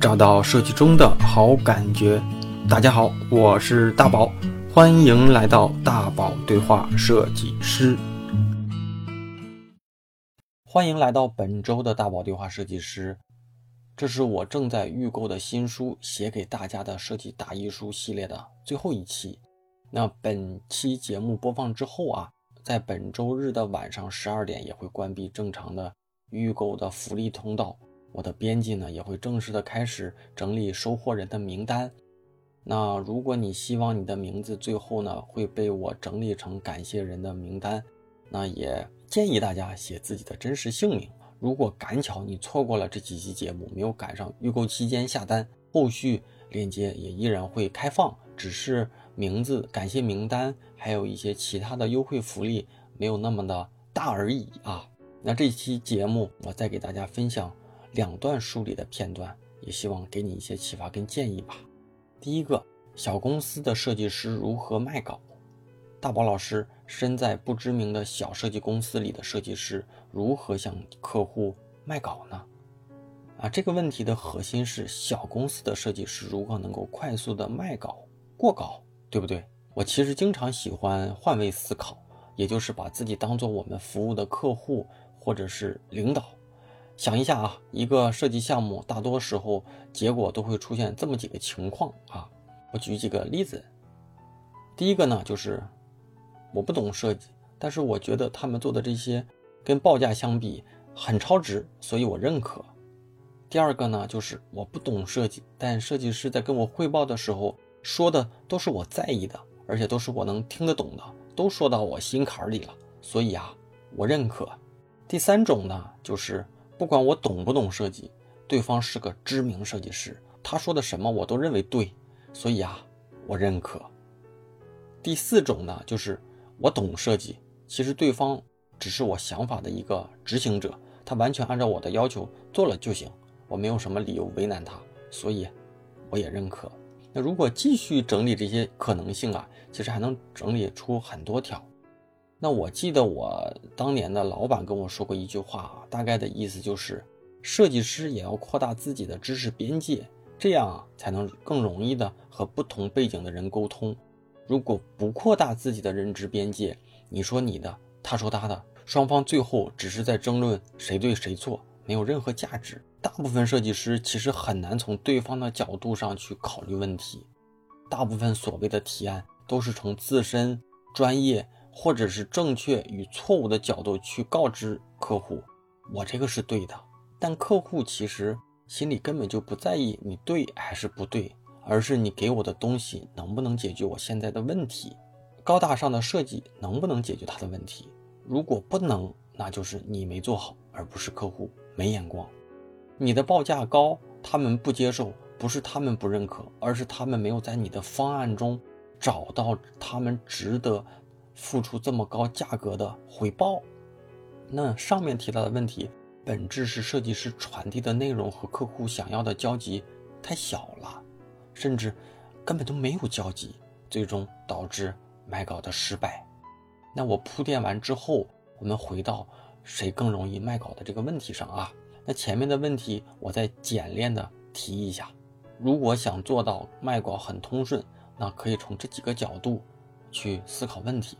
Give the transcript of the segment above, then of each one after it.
找到设计中的好感觉。大家好，我是大宝，欢迎来到大宝对话设计师。欢迎来到本周的大宝对话设计师。这是我正在预购的新书，写给大家的设计大艺术系列的最后一期。那本期节目播放之后啊，在本周日的晚上十二点也会关闭正常的预购的福利通道。我的编辑呢也会正式的开始整理收货人的名单。那如果你希望你的名字最后呢会被我整理成感谢人的名单，那也建议大家写自己的真实姓名。如果赶巧你错过了这几期节目，没有赶上预购期间下单，后续链接也依然会开放，只是名字、感谢名单还有一些其他的优惠福利没有那么的大而已啊。那这期节目我再给大家分享。两段书里的片段，也希望给你一些启发跟建议吧。第一个，小公司的设计师如何卖稿？大宝老师身在不知名的小设计公司里的设计师，如何向客户卖稿呢？啊，这个问题的核心是小公司的设计师如何能够快速的卖稿过稿，对不对？我其实经常喜欢换位思考，也就是把自己当做我们服务的客户或者是领导。想一下啊，一个设计项目，大多时候结果都会出现这么几个情况啊。我举几个例子。第一个呢，就是我不懂设计，但是我觉得他们做的这些跟报价相比很超值，所以我认可。第二个呢，就是我不懂设计，但设计师在跟我汇报的时候说的都是我在意的，而且都是我能听得懂的，都说到我心坎里了，所以啊，我认可。第三种呢，就是。不管我懂不懂设计，对方是个知名设计师，他说的什么我都认为对，所以啊，我认可。第四种呢，就是我懂设计，其实对方只是我想法的一个执行者，他完全按照我的要求做了就行，我没有什么理由为难他，所以我也认可。那如果继续整理这些可能性啊，其实还能整理出很多条。那我记得我当年的老板跟我说过一句话啊，大概的意思就是，设计师也要扩大自己的知识边界，这样才能更容易的和不同背景的人沟通。如果不扩大自己的认知边界，你说你的，他说他的，双方最后只是在争论谁对谁错，没有任何价值。大部分设计师其实很难从对方的角度上去考虑问题，大部分所谓的提案都是从自身专业。或者是正确与错误的角度去告知客户，我这个是对的，但客户其实心里根本就不在意你对还是不对，而是你给我的东西能不能解决我现在的问题，高大上的设计能不能解决他的问题？如果不能，那就是你没做好，而不是客户没眼光。你的报价高，他们不接受，不是他们不认可，而是他们没有在你的方案中找到他们值得。付出这么高价格的回报，那上面提到的问题本质是设计师传递的内容和客户想要的交集太小了，甚至根本都没有交集，最终导致卖稿的失败。那我铺垫完之后，我们回到谁更容易卖稿的这个问题上啊？那前面的问题我再简练的提一下，如果想做到卖稿很通顺，那可以从这几个角度去思考问题。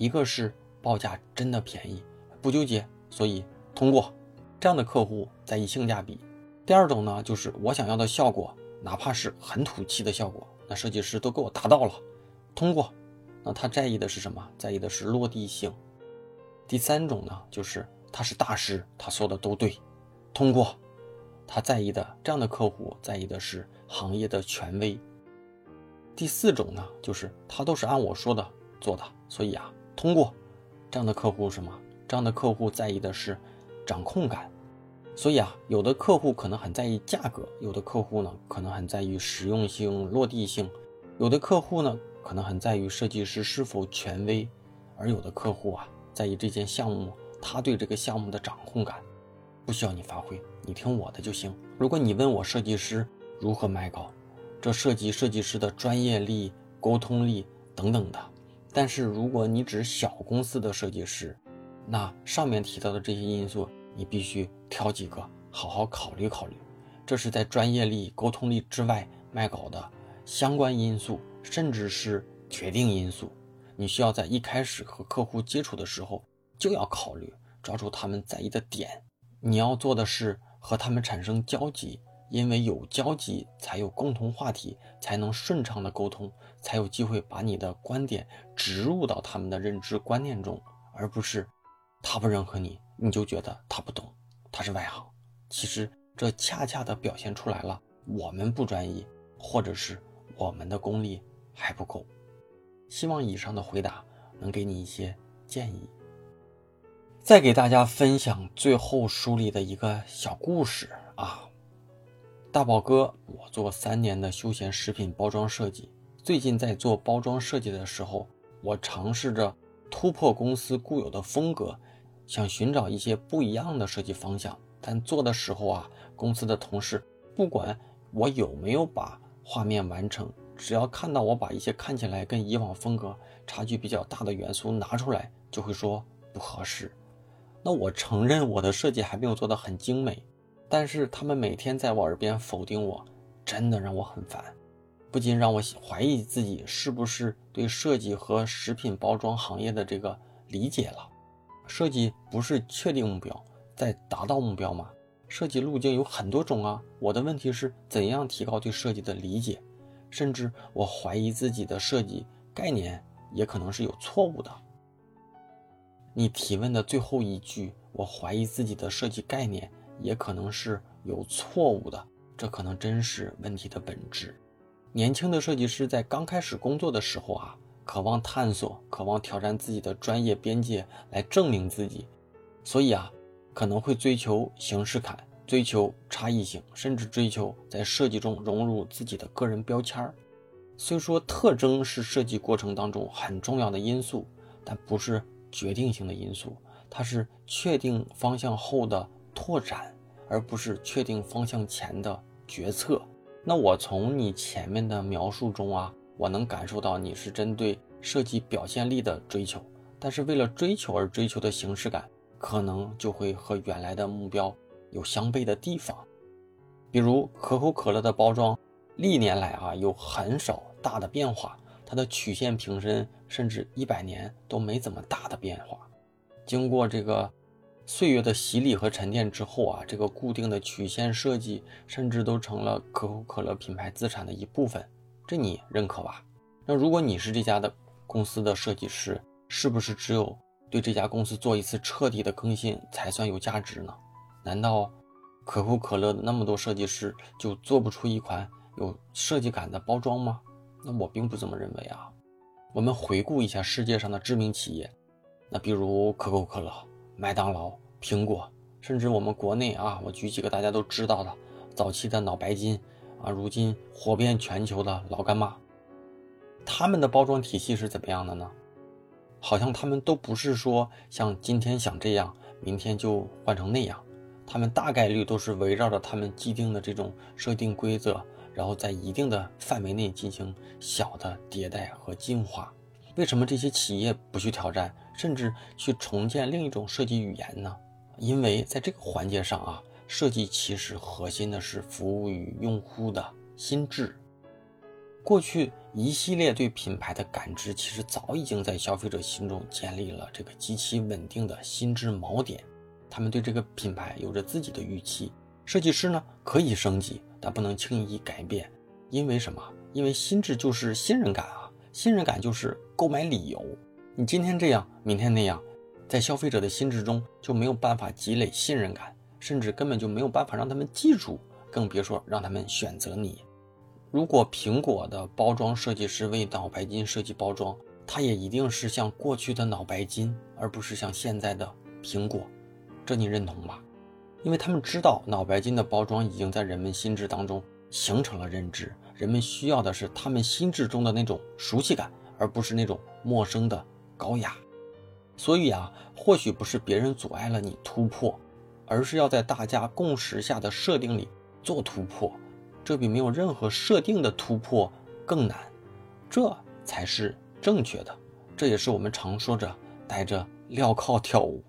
一个是报价真的便宜，不纠结，所以通过这样的客户在意性价比。第二种呢，就是我想要的效果，哪怕是很土气的效果，那设计师都给我达到了，通过。那他在意的是什么？在意的是落地性。第三种呢，就是他是大师，他说的都对，通过。他在意的这样的客户，在意的是行业的权威。第四种呢，就是他都是按我说的做的，所以啊。通过这样的客户什么？这样的客户在意的是掌控感，所以啊，有的客户可能很在意价格，有的客户呢可能很在意实用性、落地性，有的客户呢可能很在意设计师是否权威，而有的客户啊在意这件项目他对这个项目的掌控感，不需要你发挥，你听我的就行。如果你问我设计师如何卖稿，这涉及设计师的专业力、沟通力等等的。但是如果你只小公司的设计师，那上面提到的这些因素，你必须挑几个好好考虑考虑。这是在专业力、沟通力之外卖稿的相关因素，甚至是决定因素。你需要在一开始和客户接触的时候就要考虑，抓住他们在意的点。你要做的是和他们产生交集，因为有交集才有共同话题，才能顺畅的沟通，才有机会把你的观点植入到他们的认知观念中，而不是他不认可你，你就觉得他不懂，他是外行。其实。这恰恰的表现出来了，我们不专一，或者是我们的功力还不够。希望以上的回答能给你一些建议。再给大家分享最后书里的一个小故事啊，大宝哥，我做三年的休闲食品包装设计，最近在做包装设计的时候，我尝试着突破公司固有的风格，想寻找一些不一样的设计方向，但做的时候啊。公司的同事，不管我有没有把画面完成，只要看到我把一些看起来跟以往风格差距比较大的元素拿出来，就会说不合适。那我承认我的设计还没有做得很精美，但是他们每天在我耳边否定我，真的让我很烦，不禁让我怀疑自己是不是对设计和食品包装行业的这个理解了。设计不是确定目标，在达到目标吗？设计路径有很多种啊，我的问题是怎样提高对设计的理解，甚至我怀疑自己的设计概念也可能是有错误的。你提问的最后一句，我怀疑自己的设计概念也可能是有错误的，这可能真是问题的本质。年轻的设计师在刚开始工作的时候啊，渴望探索，渴望挑战自己的专业边界来证明自己，所以啊。可能会追求形式感，追求差异性，甚至追求在设计中融入自己的个人标签儿。虽说特征是设计过程当中很重要的因素，但不是决定性的因素。它是确定方向后的拓展，而不是确定方向前的决策。那我从你前面的描述中啊，我能感受到你是针对设计表现力的追求，但是为了追求而追求的形式感。可能就会和原来的目标有相悖的地方，比如可口可乐的包装，历年来啊有很少大的变化，它的曲线瓶身甚至一百年都没怎么大的变化。经过这个岁月的洗礼和沉淀之后啊，这个固定的曲线设计甚至都成了可口可乐品牌资产的一部分，这你认可吧？那如果你是这家的公司的设计师，是不是只有？对这家公司做一次彻底的更新才算有价值呢？难道可口可乐的那么多设计师就做不出一款有设计感的包装吗？那我并不这么认为啊。我们回顾一下世界上的知名企业，那比如可口可乐、麦当劳、苹果，甚至我们国内啊，我举几个大家都知道的，早期的脑白金啊，如今火遍全球的老干妈，他们的包装体系是怎么样的呢？好像他们都不是说像今天想这样，明天就换成那样，他们大概率都是围绕着他们既定的这种设定规则，然后在一定的范围内进行小的迭代和进化。为什么这些企业不去挑战，甚至去重建另一种设计语言呢？因为在这个环节上啊，设计其实核心的是服务于用户的心智。过去一系列对品牌的感知，其实早已经在消费者心中建立了这个极其稳定的心智锚点。他们对这个品牌有着自己的预期。设计师呢可以升级，但不能轻易改变。因为什么？因为心智就是信任感啊！信任感就是购买理由。你今天这样，明天那样，在消费者的心智中就没有办法积累信任感，甚至根本就没有办法让他们记住，更别说让他们选择你。如果苹果的包装设计师为脑白金设计包装，它也一定是像过去的脑白金，而不是像现在的苹果。这你认同吧？因为他们知道脑白金的包装已经在人们心智当中形成了认知，人们需要的是他们心智中的那种熟悉感，而不是那种陌生的高雅。所以啊，或许不是别人阻碍了你突破，而是要在大家共识下的设定里做突破。这比没有任何设定的突破更难，这才是正确的。这也是我们常说着带着镣铐跳舞，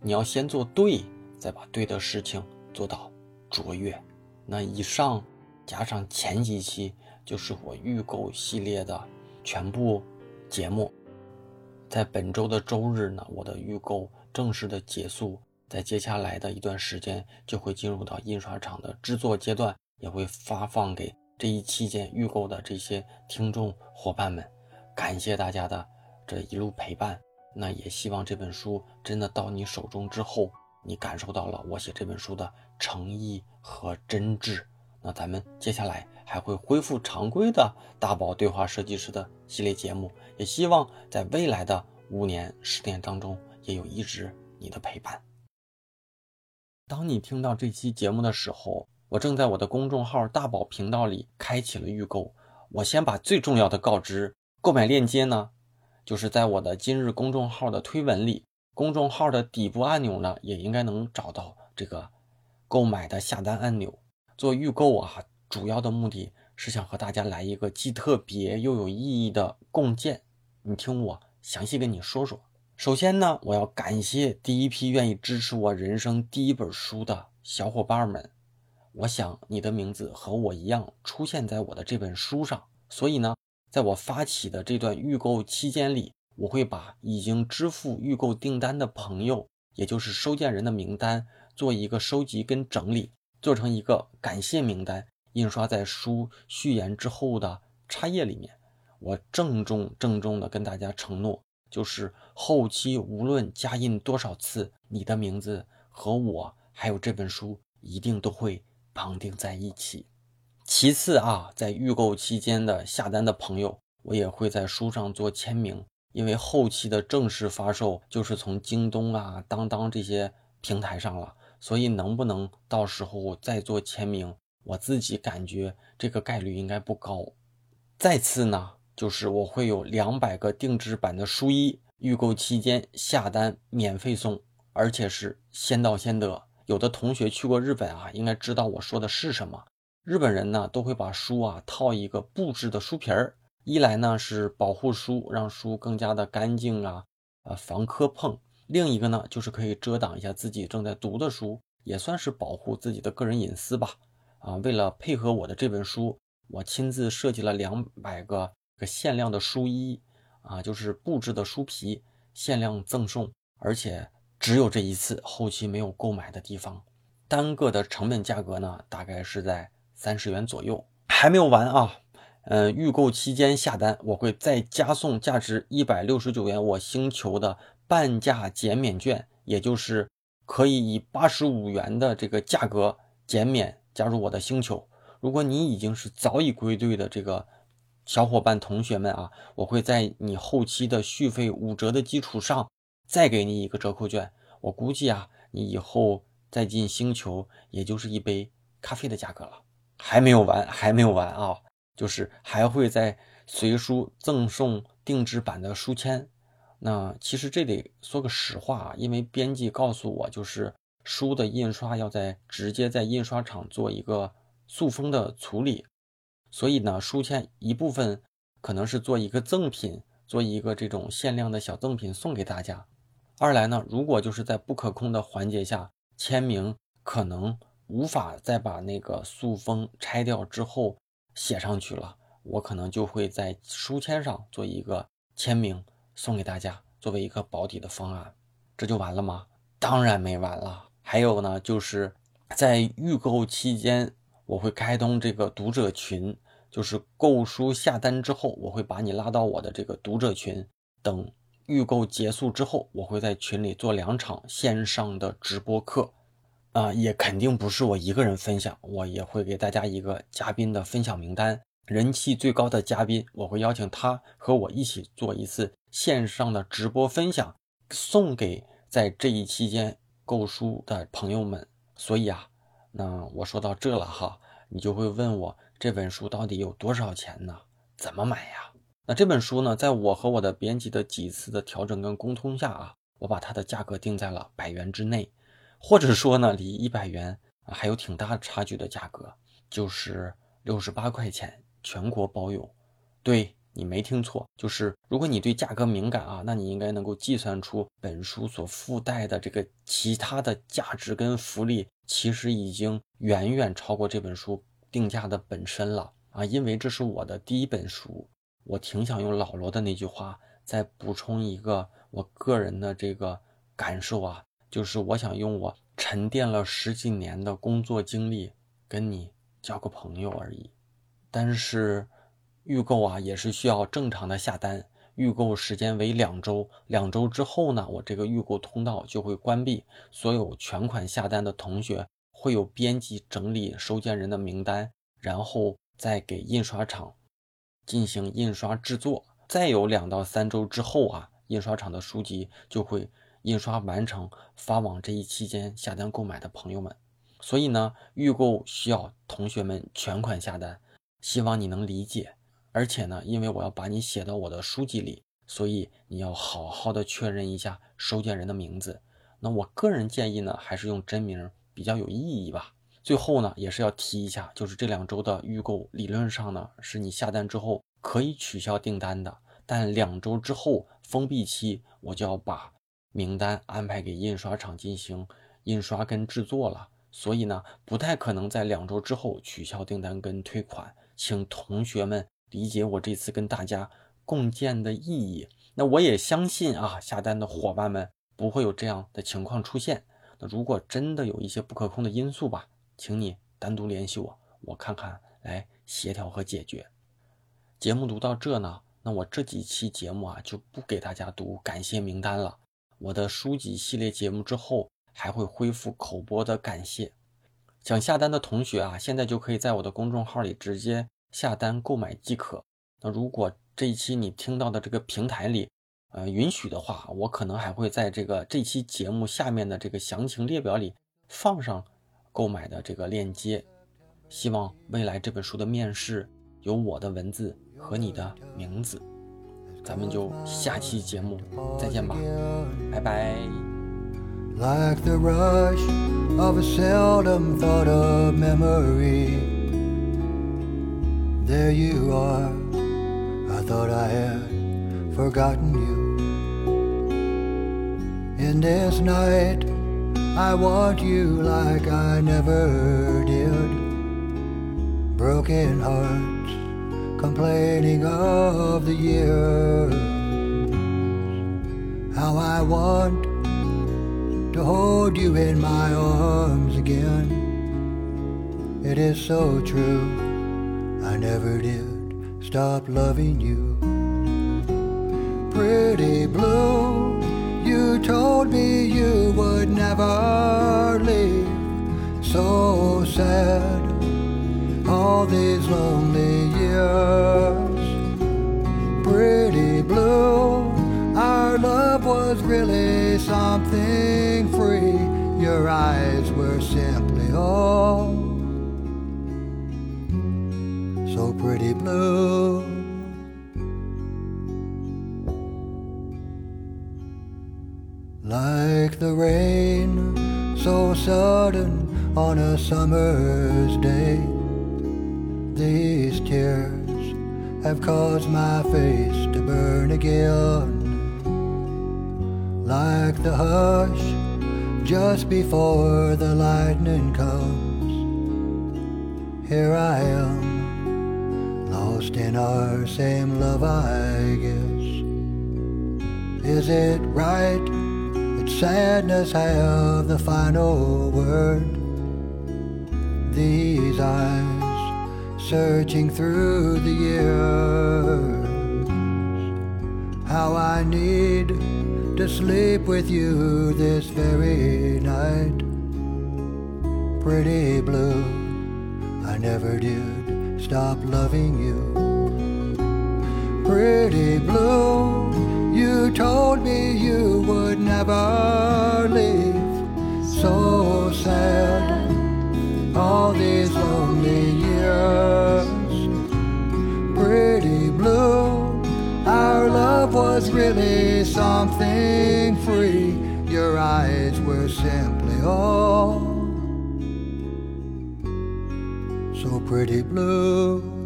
你要先做对，再把对的事情做到卓越。那以上加上前几期，就是我预购系列的全部节目。在本周的周日呢，我的预购正式的结束，在接下来的一段时间就会进入到印刷厂的制作阶段，也会发放给这一期间预购的这些听众伙伴们。感谢大家的这一路陪伴，那也希望这本书真的到你手中之后，你感受到了我写这本书的诚意和真挚。那咱们接下来还会恢复常规的大宝对话设计师的系列节目，也希望在未来的五年、十年当中也有一直你的陪伴。当你听到这期节目的时候，我正在我的公众号大宝频道里开启了预购。我先把最重要的告知：购买链接呢，就是在我的今日公众号的推文里，公众号的底部按钮呢，也应该能找到这个购买的下单按钮。做预购啊，主要的目的是想和大家来一个既特别又有意义的共建。你听我详细跟你说说。首先呢，我要感谢第一批愿意支持我人生第一本书的小伙伴们。我想你的名字和我一样出现在我的这本书上，所以呢，在我发起的这段预购期间里，我会把已经支付预购订单的朋友，也就是收件人的名单，做一个收集跟整理。做成一个感谢名单，印刷在书序言之后的插页里面。我郑重郑重的跟大家承诺，就是后期无论加印多少次，你的名字和我还有这本书一定都会绑定在一起。其次啊，在预购期间的下单的朋友，我也会在书上做签名，因为后期的正式发售就是从京东啊、当当这些平台上了。所以能不能到时候再做签名？我自己感觉这个概率应该不高。再次呢，就是我会有两百个定制版的书衣，预购期间下单免费送，而且是先到先得。有的同学去过日本啊，应该知道我说的是什么。日本人呢都会把书啊套一个布制的书皮儿，一来呢是保护书，让书更加的干净啊，呃防磕碰。另一个呢，就是可以遮挡一下自己正在读的书，也算是保护自己的个人隐私吧。啊，为了配合我的这本书，我亲自设计了两百个个限量的书衣，啊，就是布置的书皮，限量赠送，而且只有这一次，后期没有购买的地方。单个的成本价格呢，大概是在三十元左右。还没有完啊，嗯，预购期间下单，我会再加送价值一百六十九元我星球的。半价减免券，也就是可以以八十五元的这个价格减免加入我的星球。如果你已经是早已归队的这个小伙伴同学们啊，我会在你后期的续费五折的基础上再给你一个折扣券。我估计啊，你以后再进星球也就是一杯咖啡的价格了。还没有完，还没有完啊，就是还会在随书赠送定制版的书签。那其实这得说个实话啊，因为编辑告诉我，就是书的印刷要在直接在印刷厂做一个塑封的处理，所以呢，书签一部分可能是做一个赠品，做一个这种限量的小赠品送给大家。二来呢，如果就是在不可控的环节下签名，可能无法再把那个塑封拆掉之后写上去了，我可能就会在书签上做一个签名。送给大家作为一个保底的方案，这就完了吗？当然没完了。还有呢，就是在预购期间，我会开通这个读者群，就是购书下单之后，我会把你拉到我的这个读者群。等预购结束之后，我会在群里做两场线上的直播课，啊，也肯定不是我一个人分享，我也会给大家一个嘉宾的分享名单。人气最高的嘉宾，我会邀请他和我一起做一次线上的直播分享，送给在这一期间购书的朋友们。所以啊，那我说到这了哈，你就会问我这本书到底有多少钱呢？怎么买呀？那这本书呢，在我和我的编辑的几次的调整跟沟通下啊，我把它的价格定在了百元之内，或者说呢，离一百元还有挺大差距的价格，就是六十八块钱。全国包邮，对你没听错，就是如果你对价格敏感啊，那你应该能够计算出本书所附带的这个其他的价值跟福利，其实已经远远超过这本书定价的本身了啊！因为这是我的第一本书，我挺想用老罗的那句话再补充一个我个人的这个感受啊，就是我想用我沉淀了十几年的工作经历跟你交个朋友而已。但是预购啊也是需要正常的下单。预购时间为两周，两周之后呢，我这个预购通道就会关闭。所有全款下单的同学会有编辑整理收件人的名单，然后再给印刷厂进行印刷制作。再有两到三周之后啊，印刷厂的书籍就会印刷完成，发往这一期间下单购买的朋友们。所以呢，预购需要同学们全款下单，希望你能理解。而且呢，因为我要把你写到我的书籍里，所以你要好好的确认一下收件人的名字。那我个人建议呢，还是用真名比较有意义吧。最后呢，也是要提一下，就是这两周的预购，理论上呢，是你下单之后可以取消订单的。但两周之后封闭期，我就要把名单安排给印刷厂进行印刷跟制作了，所以呢，不太可能在两周之后取消订单跟退款，请同学们。理解我这次跟大家共建的意义，那我也相信啊，下单的伙伴们不会有这样的情况出现。那如果真的有一些不可控的因素吧，请你单独联系我，我看看来协调和解决。节目读到这呢，那我这几期节目啊就不给大家读感谢名单了。我的书籍系列节目之后还会恢复口播的感谢。想下单的同学啊，现在就可以在我的公众号里直接。下单购买即可。那如果这一期你听到的这个平台里，呃，允许的话，我可能还会在这个这期节目下面的这个详情列表里放上购买的这个链接。希望未来这本书的面世有我的文字和你的名字。咱们就下期节目再见吧，拜拜。There you are. I thought I had forgotten you. In this night, I want you like I never did. Broken hearts complaining of the years. How I want to hold you in my arms again. It is so true I never did stop loving you. Pretty blue, you told me you would never leave. So sad, all these lonely years. Pretty blue, our love was really something free. Your eyes were simply all blue. Like the rain, so sudden on a summer's day, these tears have caused my face to burn again. Like the hush just before the lightning comes, here I am lost in our same love, I guess. Is it right that sadness have the final word? These eyes searching through the years. How I need to sleep with you this very night. Pretty blue, I never did stop loving you. Pretty blue, you told me you would never leave. So sad, all these lonely years. Pretty blue, our love was really something free. Your eyes were simply all so pretty blue.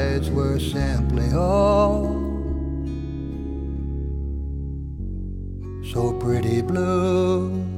Eyes were simply all so pretty blue.